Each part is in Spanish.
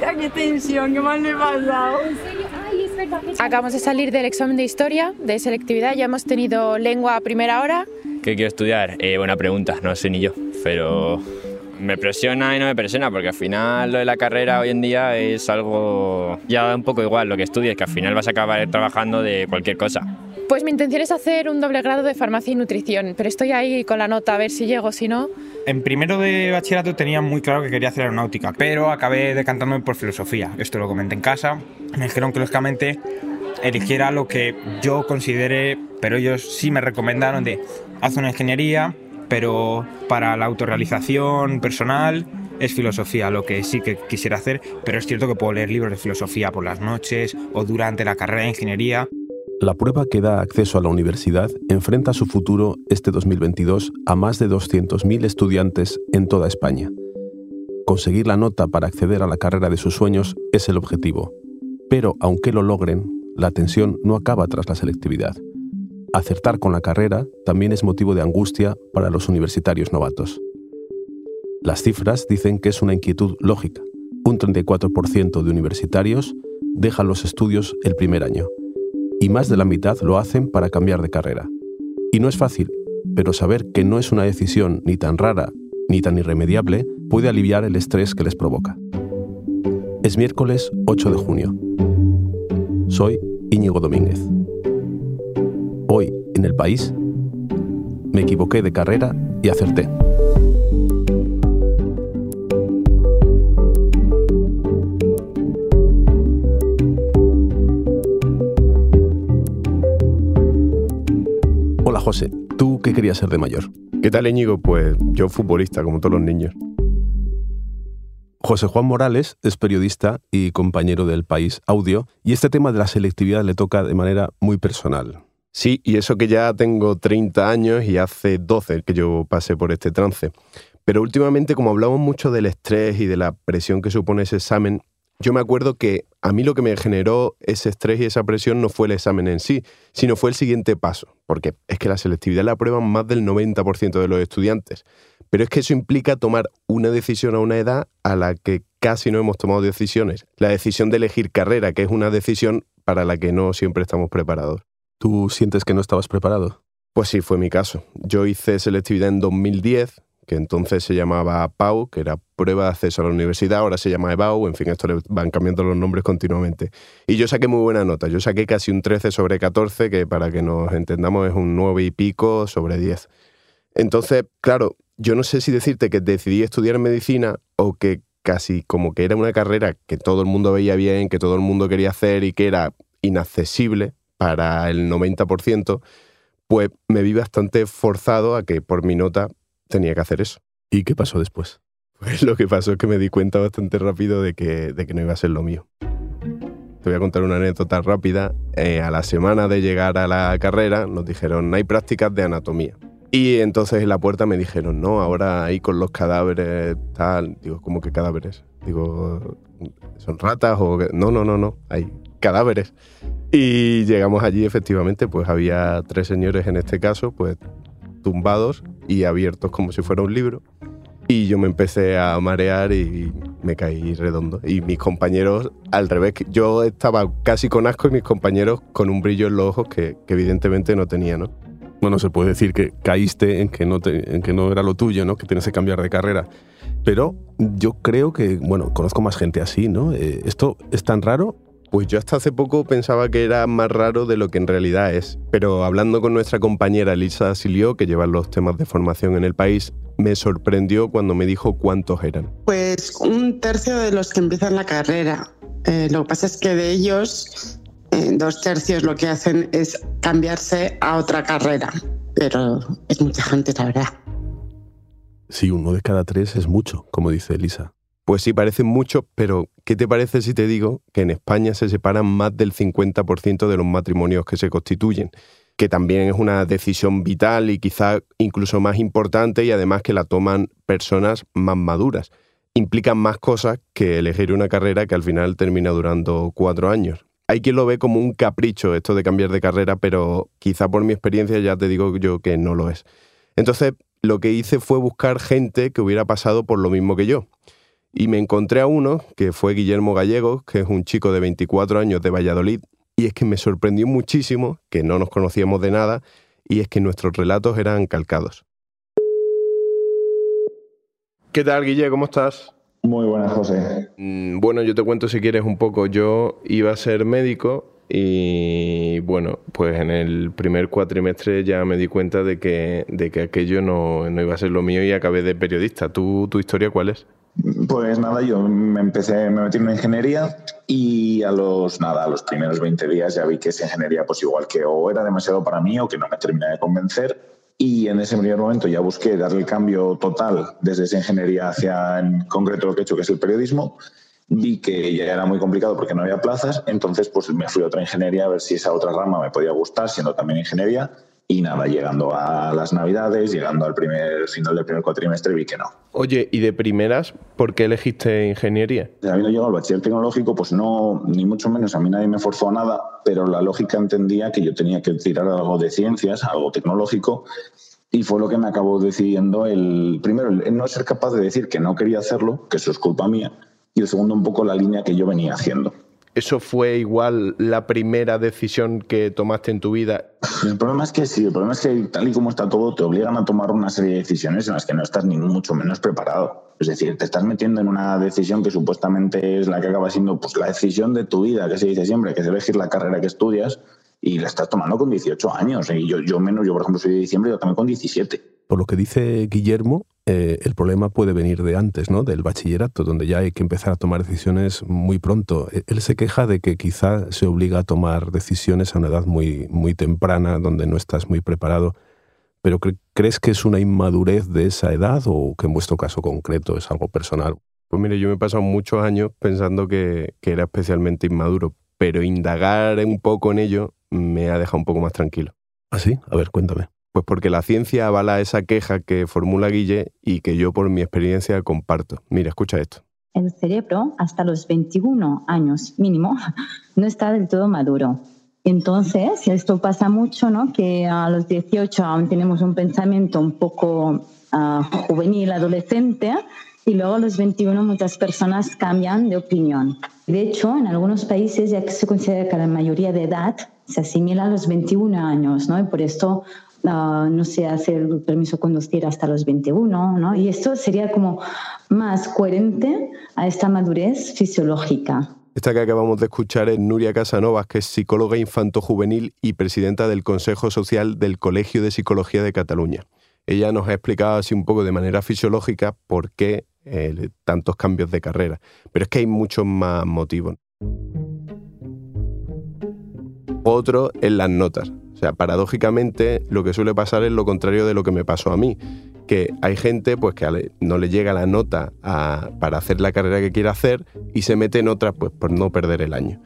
Ya, qué tensión, qué mal me he pasado. Acabamos de salir del examen de historia, de selectividad, ya hemos tenido lengua a primera hora. ¿Qué quiero estudiar? Eh, buena pregunta, no sé ni yo, pero me presiona y no me presiona porque al final lo de la carrera hoy en día es algo ya da un poco igual lo que estudies, que al final vas a acabar trabajando de cualquier cosa. Pues mi intención es hacer un doble grado de farmacia y nutrición, pero estoy ahí con la nota a ver si llego, si no. En primero de bachillerato tenía muy claro que quería hacer aeronáutica, pero acabé decantándome por filosofía. Esto lo comenté en casa. Me dijeron que lógicamente eligiera lo que yo considere, pero ellos sí me recomendaron de haz una ingeniería, pero para la autorrealización personal es filosofía lo que sí que quisiera hacer, pero es cierto que puedo leer libros de filosofía por las noches o durante la carrera de ingeniería. La prueba que da acceso a la universidad enfrenta su futuro este 2022 a más de 200.000 estudiantes en toda España. Conseguir la nota para acceder a la carrera de sus sueños es el objetivo, pero aunque lo logren, la tensión no acaba tras la selectividad. Acertar con la carrera también es motivo de angustia para los universitarios novatos. Las cifras dicen que es una inquietud lógica. Un 34% de universitarios dejan los estudios el primer año y más de la mitad lo hacen para cambiar de carrera. Y no es fácil, pero saber que no es una decisión ni tan rara ni tan irremediable puede aliviar el estrés que les provoca. Es miércoles 8 de junio. Soy Íñigo Domínguez. Hoy, en el país, me equivoqué de carrera y acerté. José, ¿tú qué querías ser de mayor? ¿Qué tal Íñigo? Pues yo futbolista, como todos los niños. José Juan Morales es periodista y compañero del País Audio, y este tema de la selectividad le toca de manera muy personal. Sí, y eso que ya tengo 30 años y hace 12 que yo pasé por este trance. Pero últimamente, como hablamos mucho del estrés y de la presión que supone ese examen, yo me acuerdo que a mí lo que me generó ese estrés y esa presión no fue el examen en sí, sino fue el siguiente paso, porque es que la selectividad la aprueban más del 90% de los estudiantes. Pero es que eso implica tomar una decisión a una edad a la que casi no hemos tomado decisiones. La decisión de elegir carrera, que es una decisión para la que no siempre estamos preparados. ¿Tú sientes que no estabas preparado? Pues sí, fue mi caso. Yo hice selectividad en 2010, que entonces se llamaba PAU, que era prueba de acceso a la universidad, ahora se llama EBAU, en fin, esto le van cambiando los nombres continuamente. Y yo saqué muy buena nota, yo saqué casi un 13 sobre 14, que para que nos entendamos es un 9 y pico sobre 10. Entonces, claro, yo no sé si decirte que decidí estudiar medicina o que casi como que era una carrera que todo el mundo veía bien, que todo el mundo quería hacer y que era inaccesible, para el 90%, pues me vi bastante forzado a que por mi nota tenía que hacer eso. ¿Y qué pasó después? Pues lo que pasó es que me di cuenta bastante rápido de que, de que no iba a ser lo mío. Te voy a contar una anécdota rápida. Eh, a la semana de llegar a la carrera nos dijeron, hay prácticas de anatomía. Y entonces en la puerta me dijeron, no, ahora ahí con los cadáveres, tal. Digo, ¿cómo que cadáveres? Digo, ¿son ratas o...? No, no, no, no, hay cadáveres. Y llegamos allí, efectivamente, pues había tres señores en este caso, pues tumbados y abiertos como si fuera un libro. Y yo me empecé a marear y me caí redondo. Y mis compañeros, al revés, yo estaba casi con asco y mis compañeros con un brillo en los ojos que, evidentemente no tenía, ¿no? Bueno, se puede decir que caíste en que, no en que no era lo tuyo, ¿no? Que tienes que cambiar de carrera. Pero yo creo que, bueno, conozco más gente así, ¿no? Eh, ¿Esto es tan raro pues yo hasta hace poco pensaba que era más raro de lo que en realidad es, pero hablando con nuestra compañera Elisa Silio, que lleva los temas de formación en el país, me sorprendió cuando me dijo cuántos eran. Pues un tercio de los que empiezan la carrera. Eh, lo que pasa es que de ellos, eh, dos tercios lo que hacen es cambiarse a otra carrera, pero es mucha gente, la verdad. Sí, uno de cada tres es mucho, como dice Elisa. Pues sí, parecen muchos, pero ¿qué te parece si te digo que en España se separan más del 50% de los matrimonios que se constituyen? Que también es una decisión vital y quizá incluso más importante y además que la toman personas más maduras. Implican más cosas que elegir una carrera que al final termina durando cuatro años. Hay quien lo ve como un capricho esto de cambiar de carrera, pero quizá por mi experiencia ya te digo yo que no lo es. Entonces, lo que hice fue buscar gente que hubiera pasado por lo mismo que yo Y me encontré a uno, que fue Guillermo Gallego, que es un chico de 24 años de Valladolid, y es que me sorprendió muchísimo, que no nos conocíamos de nada, y es que nuestros relatos eran calcados. ¿Qué tal, Guille? ¿Cómo estás? Muy buenas, José. Mm, Bueno, yo te cuento si quieres un poco. Yo iba a ser médico y bueno, pues en el primer cuatrimestre ya me di cuenta de que, de que aquello no, no iba a ser lo mío y acabé de periodista. ¿Tú, ¿Tu historia cuál es? Pues nada, yo me empecé, me metí en ingeniería y a los nada, a los primeros 20 días ya vi que esa ingeniería, pues igual que o era demasiado para mí o que no me terminaba de convencer. Y en ese primer momento ya busqué darle el cambio total desde esa ingeniería hacia en concreto lo que he hecho, que es el periodismo. Vi que ya era muy complicado porque no había plazas, entonces pues me fui a otra ingeniería a ver si esa otra rama me podía gustar, siendo también ingeniería. Y nada, llegando a las navidades, llegando al primer final del primer cuatrimestre, vi que no. Oye, y de primeras, ¿por qué elegiste ingeniería? Habiendo llegado al bachiller tecnológico, pues no, ni mucho menos, a mí nadie me forzó a nada, pero la lógica entendía que yo tenía que tirar algo de ciencias, algo tecnológico, y fue lo que me acabó decidiendo el, primero, el no ser capaz de decir que no quería hacerlo, que eso es culpa mía, y el segundo, un poco la línea que yo venía haciendo. ¿Eso fue igual la primera decisión que tomaste en tu vida? El problema es que sí, el problema es que tal y como está todo, te obligan a tomar una serie de decisiones en las que no estás ni mucho menos preparado. Es decir, te estás metiendo en una decisión que supuestamente es la que acaba siendo pues, la decisión de tu vida, que se dice siempre, que es elegir la carrera que estudias, y la estás tomando con 18 años. Y yo, yo menos, yo por ejemplo soy de diciembre, yo también con 17. Por lo que dice Guillermo, eh, el problema puede venir de antes, ¿no? Del bachillerato, donde ya hay que empezar a tomar decisiones muy pronto. E- Él se queja de que quizá se obliga a tomar decisiones a una edad muy, muy temprana, donde no estás muy preparado. Pero cre- ¿crees que es una inmadurez de esa edad o que en vuestro caso concreto es algo personal? Pues mire, yo me he pasado muchos años pensando que, que era especialmente inmaduro, pero indagar un poco en ello me ha dejado un poco más tranquilo. ¿Ah, sí? A ver, cuéntame. Pues porque la ciencia avala esa queja que formula Guille y que yo por mi experiencia comparto. Mira, escucha esto. El cerebro, hasta los 21 años mínimo, no está del todo maduro. Entonces, esto pasa mucho, ¿no? Que a los 18 aún tenemos un pensamiento un poco ah, juvenil, adolescente, y luego a los 21 muchas personas cambian de opinión. De hecho, en algunos países ya que se considera que la mayoría de edad se asimila a los 21 años, ¿no? Y por esto ah, no se hace el permiso conducir hasta los 21, ¿no? Y esto sería como más coherente a esta madurez fisiológica. Esta que acabamos de escuchar es Nuria Casanovas, que es psicóloga infanto-juvenil y presidenta del Consejo Social del Colegio de Psicología de Cataluña. Ella nos ha explicado así un poco de manera fisiológica por qué eh, tantos cambios de carrera. Pero es que hay muchos más motivos. Otro es las notas. O sea, paradójicamente lo que suele pasar es lo contrario de lo que me pasó a mí, que hay gente pues que no le llega la nota para hacer la carrera que quiere hacer y se mete en otra pues por no perder el año.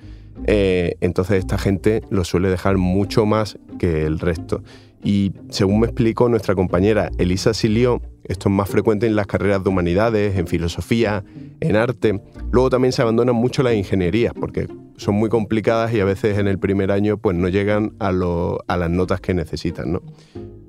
Eh, entonces esta gente lo suele dejar mucho más que el resto. Y según me explicó nuestra compañera Elisa Silió, esto es más frecuente en las carreras de humanidades, en filosofía, en arte. Luego también se abandonan mucho las ingenierías porque son muy complicadas y a veces en el primer año pues no llegan a las notas que necesitan. ¿no?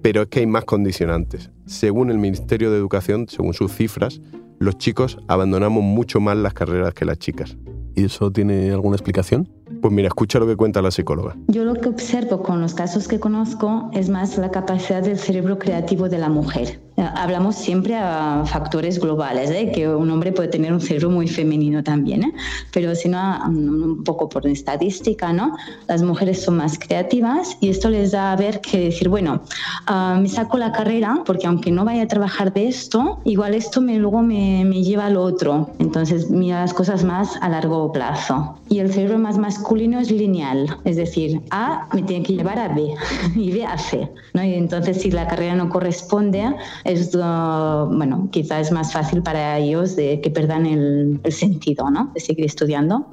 Pero es que hay más condicionantes. Según el Ministerio de Educación, según sus cifras, los chicos abandonamos mucho más las carreras que las chicas. ¿Y eso tiene alguna explicación? Pues mira, escucha lo que cuenta la psicóloga. Yo lo que observo con los casos que conozco es más la capacidad del cerebro creativo de la mujer. Hablamos siempre a factores globales, ¿eh? que un hombre puede tener un cerebro muy femenino también, ¿eh? pero si no, mm, un poco por estadística, ¿no? las mujeres son más creativas y esto les da a ver que decir, bueno, ah, me saco la carrera porque aunque no vaya a trabajar de esto, igual esto me, luego me, me lleva al otro. Entonces mira las cosas más a largo plazo. Y el cerebro más masculino es lineal, es decir, A me tiene que llevar a B y B a C. ¿no? Y entonces si la carrera no corresponde, es, uh, bueno, quizá es más fácil para ellos de que perdan el, el sentido ¿no? de seguir estudiando.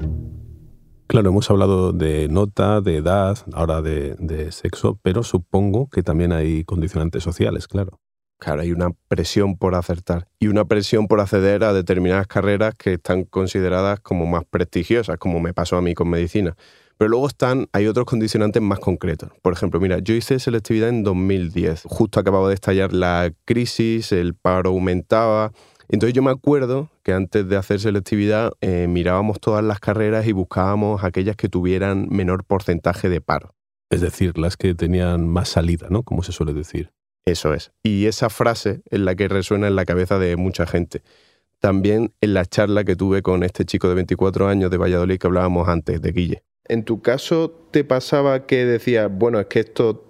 Claro, hemos hablado de nota, de edad, ahora de, de sexo, pero supongo que también hay condicionantes sociales, claro. Claro, hay una presión por acertar y una presión por acceder a determinadas carreras que están consideradas como más prestigiosas, como me pasó a mí con medicina. Pero luego están, hay otros condicionantes más concretos. Por ejemplo, mira, yo hice selectividad en 2010. Justo acababa de estallar la crisis, el paro aumentaba Entonces yo me acuerdo que antes de hacer selectividad eh, mirábamos todas las carreras y buscábamos aquellas que tuvieran menor porcentaje de paro. Es decir, las que tenían más salida, ¿no? Como se suele decir. Eso es. Y esa frase es la que resuena en la cabeza de mucha gente. También en la charla que tuve con este chico de 24 años de Valladolid que hablábamos antes, de Guille. ¿En tu caso te pasaba que decías, bueno, es que esto,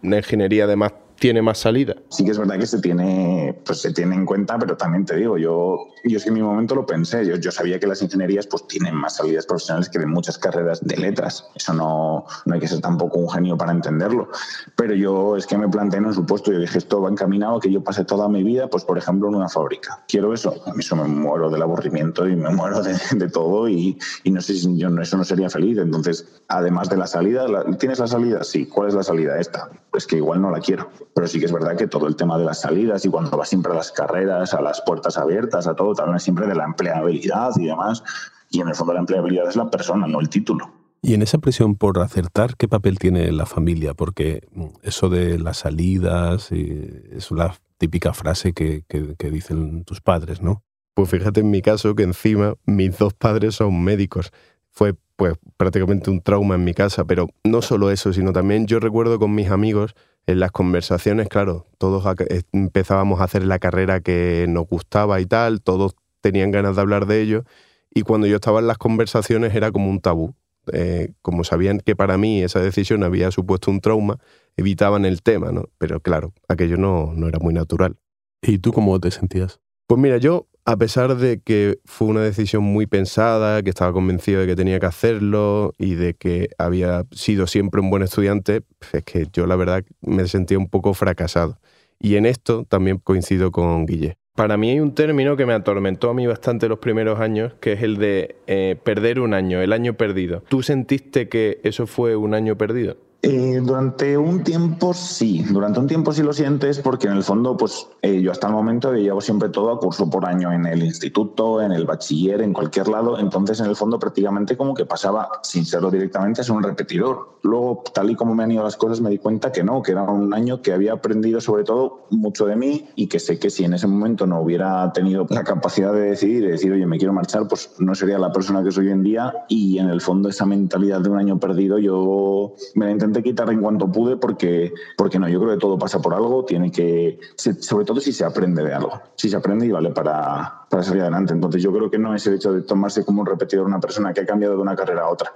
la ingeniería además tiene más salida. Sí que es verdad que se tiene, pues se tiene en cuenta, pero también te digo, yo, yo es que en mi momento lo pensé, yo, yo sabía que las ingenierías pues tienen más salidas profesionales que de muchas carreras de letras. Eso no, no hay que ser tampoco un genio para entenderlo. Pero yo es que me planteé en un supuesto, yo dije, esto va encaminado a que yo pase toda mi vida, pues por ejemplo, en una fábrica. Quiero eso, a mí eso me muero del aburrimiento y me muero de, todo y, y, no sé si yo eso no sería feliz. Entonces, además de la salida, ¿tienes la salida? Sí. ¿Cuál es la salida? Esta. Pues que igual no la quiero pero sí que es verdad que todo el tema de las salidas y cuando vas siempre a las carreras, a las puertas abiertas, a todo, también es siempre de la empleabilidad y demás. Y en el fondo la empleabilidad es la persona, no el título. Y en esa presión por acertar, ¿qué papel tiene la familia? Porque eso de las salidas es la típica frase que, que, que dicen tus padres, ¿no? Pues fíjate en mi caso que encima mis dos padres son médicos. Fue pues prácticamente un trauma en mi casa, pero no solo eso, sino también yo recuerdo con mis amigos en las conversaciones, claro, todos eh, empezábamos a hacer la carrera que nos gustaba y tal, todos tenían ganas de hablar de ello, y cuando yo estaba en las conversaciones era como un tabú. Eh, como sabían que para mí esa decisión había supuesto un trauma, evitaban el tema, ¿no? Pero claro, aquello no, no era muy natural. ¿Y tú cómo te sentías? Pues mira, yo a pesar de que fue una decisión muy pensada, que estaba convencido de que tenía que hacerlo y de que había sido siempre un buen estudiante, es que yo la verdad me sentía un poco fracasado. Y en esto también coincido con Guille. Para mí hay un término que me atormentó a mí bastante los primeros años, que es el de eh, perder un año, el año perdido. ¿Tú sentiste que eso fue un año perdido? Eh, durante un tiempo sí, durante un tiempo sí lo sientes porque en el fondo pues eh, yo hasta el momento llevo siempre todo a curso por año en el instituto, en el bachiller, en cualquier lado, entonces en el fondo prácticamente como que pasaba sin serlo directamente a ser un repetidor. Luego tal y como me han ido las cosas me di cuenta que no, que era un año que había aprendido sobre todo mucho de mí y que sé que si en ese momento no hubiera tenido la capacidad de decidir, de decir oye me quiero marchar, pues no sería la persona que soy hoy en día y en el fondo esa mentalidad de un año perdido yo me la intenté quitar en cuanto pude porque, porque no, yo creo que todo pasa por algo, tiene que, sobre todo si se aprende de algo, si se aprende y vale para, para salir adelante. Entonces yo creo que no es el hecho de tomarse como un repetidor una persona que ha cambiado de una carrera a otra.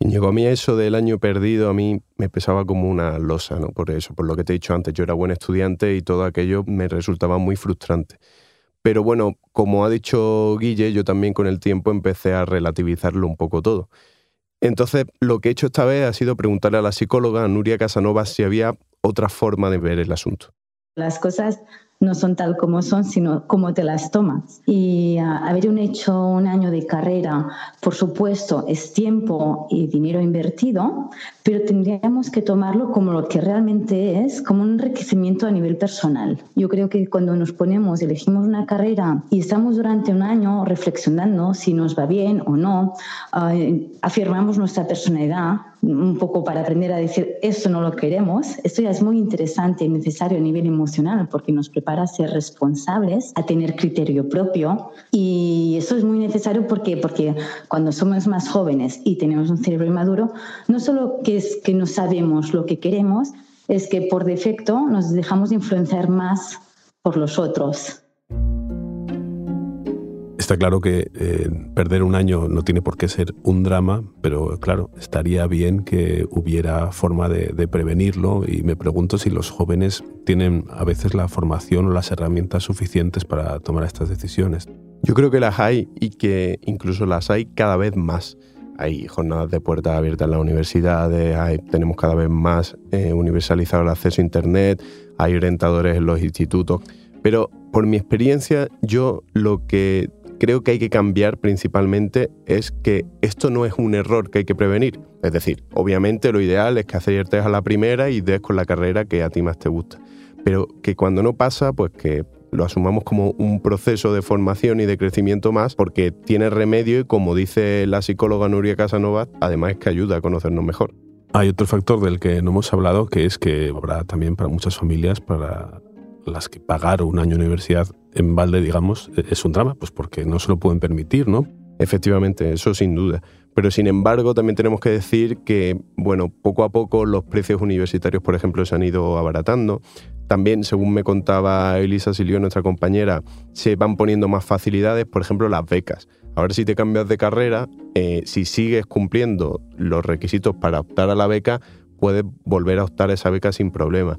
Llegó a mí eso del año perdido, a mí me pesaba como una losa, ¿no? Por eso, por lo que te he dicho antes, yo era buen estudiante y todo aquello me resultaba muy frustrante. Pero bueno, como ha dicho Guille, yo también con el tiempo empecé a relativizarlo un poco todo. Entonces, lo que he hecho esta vez ha sido preguntarle a la psicóloga Nuria Casanova si había otra forma de ver el asunto. Las cosas no son tal como son, sino cómo te las tomas. Y uh, haber hecho un año de carrera, por supuesto, es tiempo y dinero invertido, pero tendríamos que tomarlo como lo que realmente es, como un enriquecimiento a nivel personal. Yo creo que cuando nos ponemos, elegimos una carrera y estamos durante un año reflexionando si nos va bien o no, uh, afirmamos nuestra personalidad, un poco para aprender a decir esto no lo queremos, esto ya es muy interesante y necesario a nivel emocional porque nos prepara a ser responsables, a tener criterio propio. Y eso es muy necesario porque, porque cuando somos más jóvenes y tenemos un cerebro inmaduro, no solo que es que no sabemos lo que queremos, es que por defecto nos dejamos influenciar más por los otros Está claro que eh, perder un año no tiene por qué ser un drama, pero claro, estaría bien que hubiera forma de, de, prevenirlo y me pregunto si los jóvenes tienen a veces la formación o las herramientas suficientes para tomar estas decisiones. Yo creo que las hay y que incluso las hay cada vez más. Hay jornadas de puertas abiertas en las universidades, tenemos cada vez más eh, universalizado el acceso a Internet, hay orientadores en los institutos, pero por mi experiencia yo lo que creo que hay que cambiar principalmente es que esto no es un error que hay que prevenir. Es decir, obviamente lo ideal es que aciertes a la primera y des con la carrera que a ti más te gusta. Pero que cuando no pasa, pues que lo asumamos como un proceso de formación y de crecimiento más porque tiene remedio y como dice la psicóloga Nuria Casanova, además es que ayuda a conocernos mejor. Hay otro factor del que no hemos hablado que es que habrá también para muchas familias para las que pagar un año de universidad en balde, digamos, es un drama, pues porque no se lo pueden permitir, ¿no? Efectivamente, eso sin duda. Pero sin embargo, también tenemos que decir que, bueno, poco a poco los precios universitarios, por ejemplo, se han ido abaratando. También, según me contaba Elisa Silio, nuestra compañera, se van poniendo más facilidades, por ejemplo, las becas. Ahora si te cambias de carrera, eh, si sigues cumpliendo los requisitos para optar a la beca, puedes volver a optar a esa beca sin problema.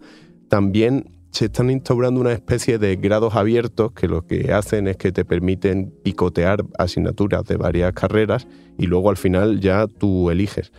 También se están instaurando una especie de grados abiertos que lo que hacen es que te permiten picotear asignaturas de varias carreras y luego al final ya tú eliges.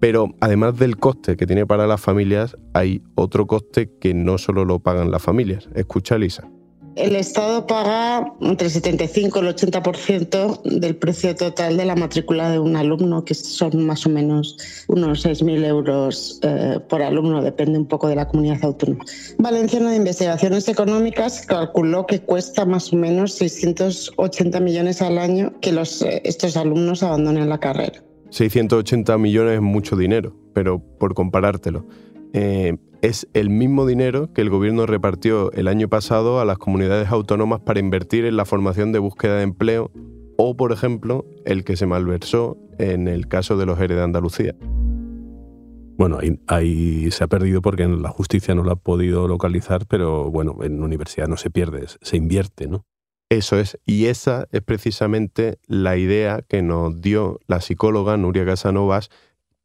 Pero además del coste que tiene para las familias, hay otro coste que no solo lo pagan las familias. Escucha, Lisa. El Estado paga entre el 75 y el 80% del precio total de la matrícula de un alumno, que son más o menos unos 6.000 euros eh, por alumno, depende un poco de la comunidad autónoma. Valenciano de Investigaciones Económicas calculó que cuesta más o menos 680 millones al año que los, eh, estos alumnos abandonen la carrera. 680 millones es mucho dinero, pero por comparártelo. Eh, es el mismo dinero que el gobierno repartió el año pasado a las comunidades autónomas para invertir en la formación de búsqueda de empleo o, por ejemplo, el que se malversó en el caso de los ERE de Andalucía. Bueno, ahí, se ha perdido porque la justicia no lo ha podido localizar, pero bueno, en universidad no se pierde, se invierte, ¿no? Eso es, y esa es precisamente la idea que nos dio la psicóloga Nuria Casanovas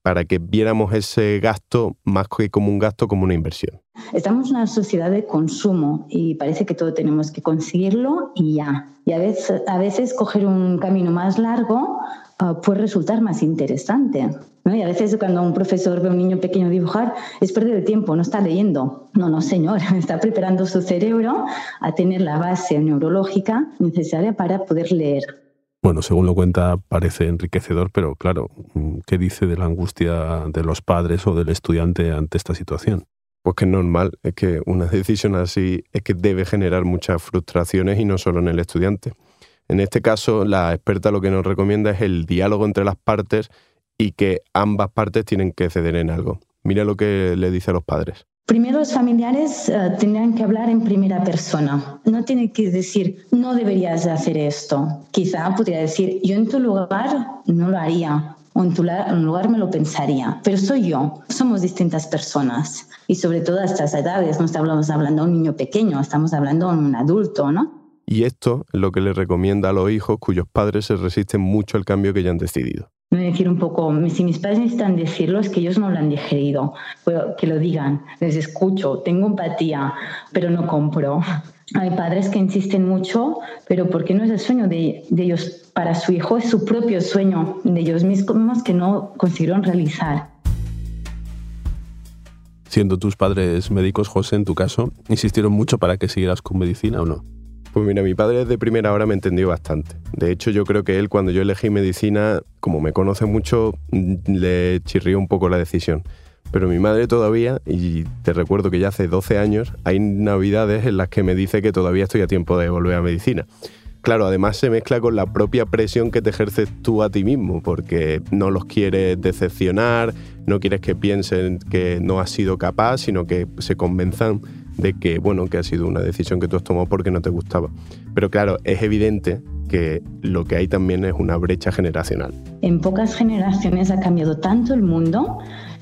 para que viéramos ese gasto más que como un gasto, como una inversión. Estamos en una sociedad de consumo y parece que todo tenemos que conseguirlo y ya. Y a veces, a veces coger un camino más largo ah, puede resultar más interesante. Y a veces cuando un profesor ve a un niño pequeño dibujar, es perder el tiempo, no está leyendo. No, no, señor, está preparando su cerebro a tener la base neurológica necesaria para poder leer. Bueno, según lo cuenta, parece enriquecedor, pero claro, ¿qué dice de la angustia de los padres o del estudiante ante esta situación? Pues que es normal, es que una decisión así es que debe generar muchas frustraciones y no solo en el estudiante. En este caso, la experta lo que nos recomienda es el diálogo entre las partes y que ambas partes tienen que ceder en algo. Mira lo que le dice a los padres. Primero los familiares uh, tendrían que hablar en primera persona. No tiene que decir, no deberías hacer esto. Quizá podría decir, yo en tu lugar no lo haría. O en tu lugar me lo pensaría. Pero soy yo. Somos distintas personas. Y sobre todo a estas edades. No estamos hablando de un niño pequeño, estamos hablando de un adulto, ¿no? Y esto es lo que le recomienda a los hijos cuyos padres se resisten mucho al cambio que ya han decidido decir un poco, si mis padres necesitan decirlo es que ellos no lo han digerido, que lo digan, les escucho, tengo empatía, pero no compro. Hay padres que insisten mucho, pero porque no es el sueño de, de ellos para su hijo, es su propio sueño de ellos mismos que no consiguieron realizar. Siendo tus padres médicos, José, en tu caso, ¿insistieron mucho para que siguieras con medicina o no? Pues mira, mi padre de primera hora me entendió bastante. De hecho, yo creo que él cuando yo elegí medicina, como me conoce mucho, le chirrió un poco la decisión. Pero mi madre todavía, y te recuerdo que ya hace 12 años, hay navidades en las que me dice que todavía estoy a tiempo de volver a medicina. Claro, además se mezcla con la propia presión que te ejerces tú a ti mismo, porque no los quieres decepcionar, no quieres que piensen que no has sido capaz, sino que se convenzan de que, bueno, que ha sido una decisión que tú has tomado porque no te gustaba. Pero claro, es evidente que lo que hay también es una brecha generacional. En pocas generaciones ha cambiado tanto el mundo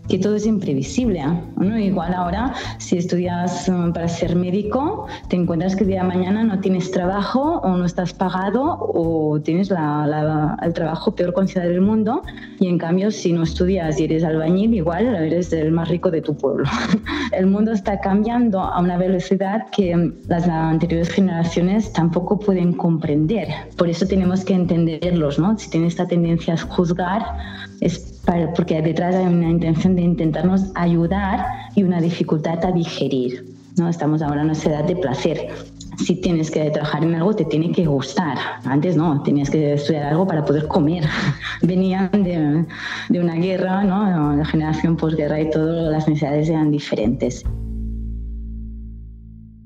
que todo es imprevisible. ¿no? Igual ahora, si estudias um, para ser médico, te encuentras que el día de mañana no tienes trabajo o no estás pagado o tienes el trabajo peor considerado del mundo y en cambio si no estudias y eres albañil, igual eres el más rico de tu pueblo. el mundo está cambiando a una velocidad que las anteriores generaciones tampoco pueden comprender. Por eso tenemos que entenderlos, ¿no? Si tienes esta tendencia a juzgar, es porque detrás hay una intención de intentarnos ayudar y una dificultad a digerir. ¿no? Estamos ahora en una edad de placer. Si tienes que trabajar en algo, te tiene que gustar. Antes no, tenías que estudiar algo para poder comer. Venían de, de una guerra, ¿no? la generación posguerra y todas las necesidades eran diferentes.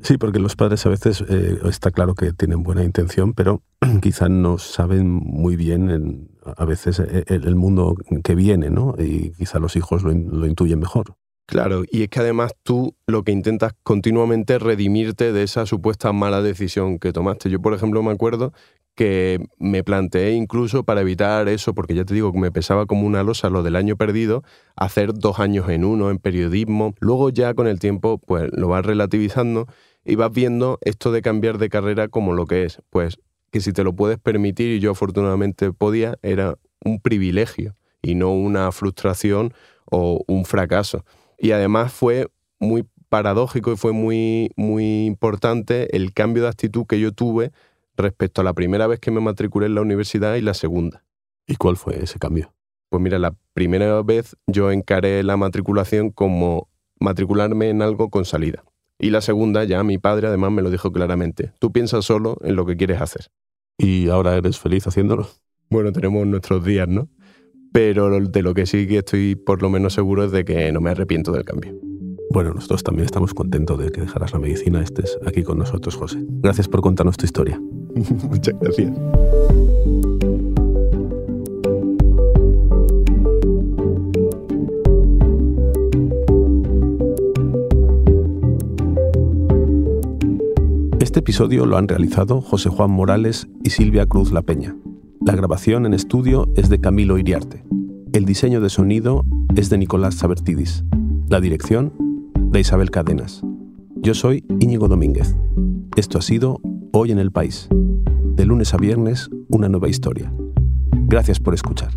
Sí, porque los padres a veces eh, está claro que tienen buena intención, pero quizá no saben muy bien a veces eh, el, mundo que viene, ¿no? Y quizá los hijos lo, intuyen mejor. Claro, y es que además tú lo que intentas continuamente es redimirte de esa supuesta mala decisión que tomaste. Yo, por ejemplo, me acuerdo que me planteé incluso para evitar eso, porque ya te digo que me pesaba como una losa lo del año perdido, hacer dos años en uno en periodismo. Luego ya con el tiempo pues lo vas relativizando y vas viendo esto de cambiar de carrera como lo que es. Pues que si te lo puedes permitir, y yo afortunadamente podía, era un privilegio y no una frustración o un fracaso. Y además fue muy paradójico y fue muy, muy importante el cambio de actitud que yo tuve respecto a la primera vez que me matriculé en la universidad y la segunda. ¿Y cuál fue ese cambio? Pues mira, la primera vez yo encaré la matriculación como matricularme en algo con salida. Y la segunda, ya mi padre además me lo dijo claramente, tú piensas solo en lo que quieres hacer. ¿Y ahora eres feliz haciéndolo? Bueno, tenemos nuestros días, ¿no? Pero de lo que sí que estoy por lo menos seguro es de que no me arrepiento del cambio. Bueno, nosotros también estamos contentos de que dejaras la medicina, estés aquí con nosotros, José. Gracias por contarnos tu historia. Muchas gracias. Este episodio lo han realizado José Juan Morales y Silvia Cruz La Peña. La grabación en estudio es de Camilo Iriarte. El diseño de sonido es de Nicolás Sabertidis. La dirección de Isabel Cadenas. Yo soy Íñigo Domínguez. Esto ha sido Hoy en el País. De lunes a viernes, una nueva historia. Gracias por escuchar.